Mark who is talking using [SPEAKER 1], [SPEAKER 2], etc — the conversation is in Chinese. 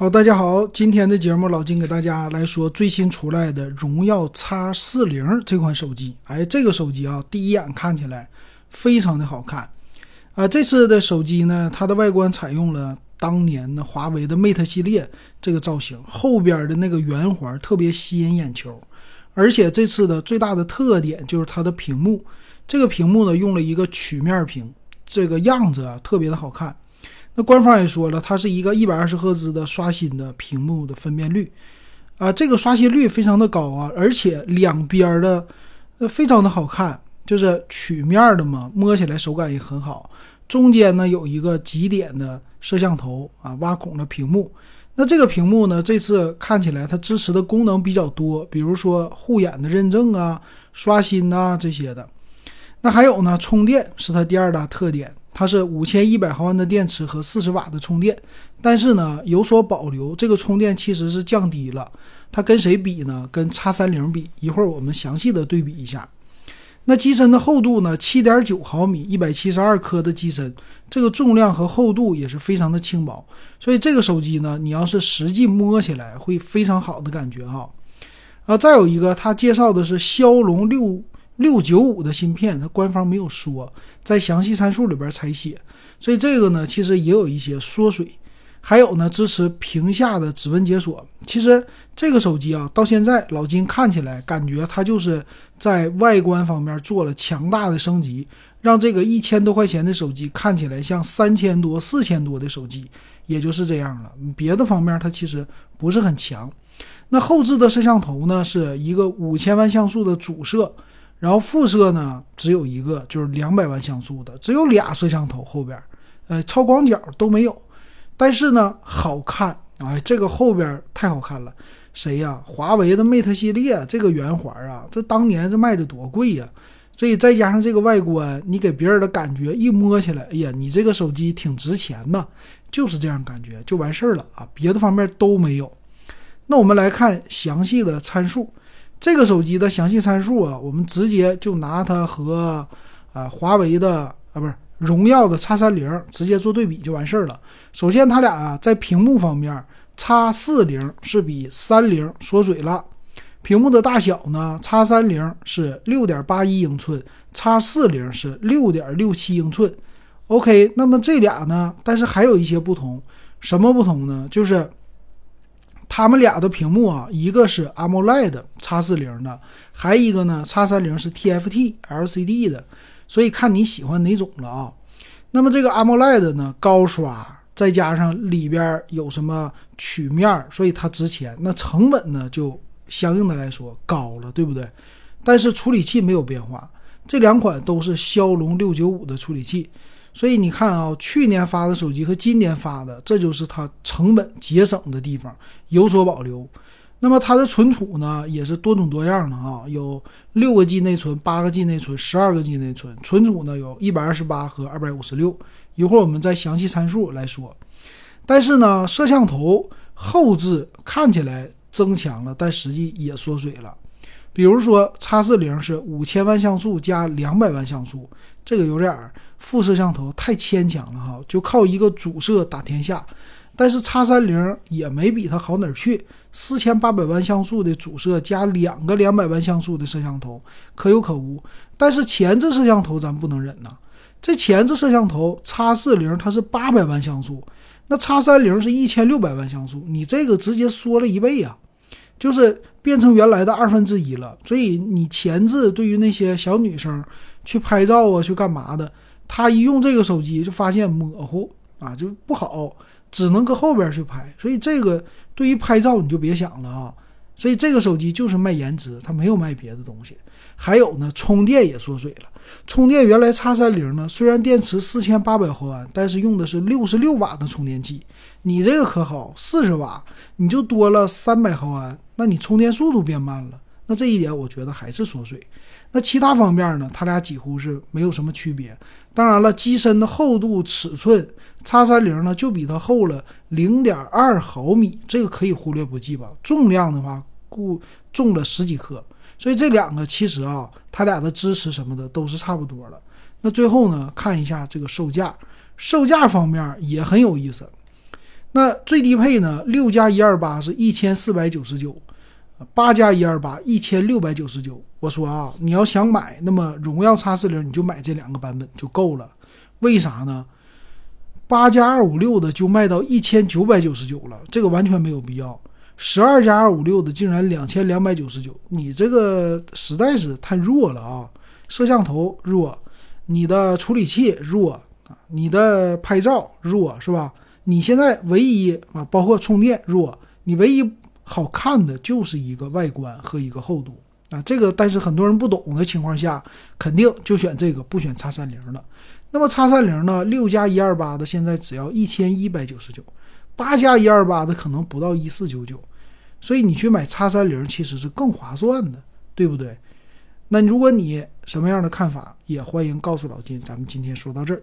[SPEAKER 1] 好，大家好，今天的节目老金给大家来说最新出来的荣耀 X 四零这款手机。哎，这个手机啊，第一眼看起来非常的好看。啊，这次的手机呢，它的外观采用了当年的华为的 Mate 系列这个造型，后边的那个圆环特别吸引眼球。而且这次的最大的特点就是它的屏幕，这个屏幕呢用了一个曲面屏，这个样子啊特别的好看。官方也说了，它是一个一百二十赫兹的刷新的屏幕的分辨率，啊，这个刷新率非常的高啊，而且两边的呃非常的好看，就是曲面的嘛，摸起来手感也很好。中间呢有一个极点的摄像头啊，挖孔的屏幕。那这个屏幕呢，这次看起来它支持的功能比较多，比如说护眼的认证啊、刷新啊这些的。那还有呢，充电是它第二大特点。它是五千一百毫安的电池和四十瓦的充电，但是呢有所保留，这个充电其实是降低了。它跟谁比呢？跟叉三零比。一会儿我们详细的对比一下。那机身的厚度呢？七点九毫米，一百七十二克的机身，这个重量和厚度也是非常的轻薄。所以这个手机呢，你要是实际摸起来会非常好的感觉哈。啊，再有一个，它介绍的是骁龙六。六九五的芯片，它官方没有说，在详细参数里边才写，所以这个呢，其实也有一些缩水。还有呢，支持屏下的指纹解锁。其实这个手机啊，到现在老金看起来感觉它就是在外观方面做了强大的升级，让这个一千多块钱的手机看起来像三千多、四千多的手机，也就是这样了。别的方面它其实不是很强。那后置的摄像头呢，是一个五千万像素的主摄。然后副摄呢，只有一个，就是两百万像素的，只有俩摄像头后边，呃，超广角都没有。但是呢，好看，哎，这个后边太好看了。谁呀？华为的 Mate 系列这个圆环啊，这当年这卖的多贵呀！所以再加上这个外观，你给别人的感觉一摸起来，哎呀，你这个手机挺值钱呐，就是这样感觉就完事儿了啊，别的方面都没有。那我们来看详细的参数。这个手机的详细参数啊，我们直接就拿它和啊华为的啊不是荣耀的 X 三零直接做对比就完事儿了。首先，它俩啊在屏幕方面，X 四零是比三零缩水了。屏幕的大小呢，X 三零是六点八一英寸，X 四零是六点六七英寸。OK，那么这俩呢，但是还有一些不同，什么不同呢？就是。他们俩的屏幕啊，一个是 AMOLED X 四零的，还一个呢 X 三零是 TFT LCD 的，所以看你喜欢哪种了啊。那么这个 AMOLED 呢，高刷，再加上里边有什么曲面，所以它值钱。那成本呢，就相应的来说高了，对不对？但是处理器没有变化，这两款都是骁龙六九五的处理器。所以你看啊，去年发的手机和今年发的，这就是它成本节省的地方，有所保留。那么它的存储呢，也是多种多样的啊，有六个 G 内存、八个 G 内存、十二个 G 内存。存储呢有一百二十八和二百五十六。一会儿我们再详细参数来说。但是呢，摄像头后置看起来增强了，但实际也缩水了。比如说，X 四零是五千万像素加两百万像素，这个有点儿副摄像头太牵强了哈，就靠一个主摄打天下。但是 X 三零也没比它好哪儿去，四千八百万像素的主摄加两个两百万像素的摄像头，可有可无。但是前置摄像头咱不能忍呐，这前置摄像头 X 四零它是八百万像素，那 X 三零是一千六百万像素，你这个直接缩了一倍呀。就是变成原来的二分之一了，所以你前置对于那些小女生去拍照啊，去干嘛的，她一用这个手机就发现模糊啊，就不好，只能搁后边去拍。所以这个对于拍照你就别想了啊。所以这个手机就是卖颜值，它没有卖别的东西。还有呢，充电也缩水了。充电原来叉三零呢，虽然电池四千八百毫安，但是用的是六十六瓦的充电器。你这个可好，四十瓦你就多了三百毫安，那你充电速度变慢了。那这一点我觉得还是缩水。那其他方面呢，它俩几乎是没有什么区别。当然了，机身的厚度尺寸，叉三零呢就比它厚了零点二毫米，这个可以忽略不计吧。重量的话，固重了十几克。所以这两个其实啊，它俩的支持什么的都是差不多的。那最后呢，看一下这个售价，售价方面也很有意思。那最低配呢？六加一二八是一千四百九十九，八加一二八一千六百九十九。我说啊，你要想买，那么荣耀 X 四零你就买这两个版本就够了。为啥呢？八加二五六的就卖到一千九百九十九了，这个完全没有必要。十二加二五六的竟然两千两百九十九，你这个实在是太弱了啊！摄像头弱，你的处理器弱啊，你的拍照弱是吧？你现在唯一啊，包括充电弱，你唯一好看的就是一个外观和一个厚度啊。这个但是很多人不懂的情况下，肯定就选这个，不选叉三零了。那么叉三零呢？六加一二八的现在只要一千一百九十九，八加一二八的可能不到一四九九，所以你去买叉三零其实是更划算的，对不对？那如果你什么样的看法，也欢迎告诉老金。咱们今天说到这儿。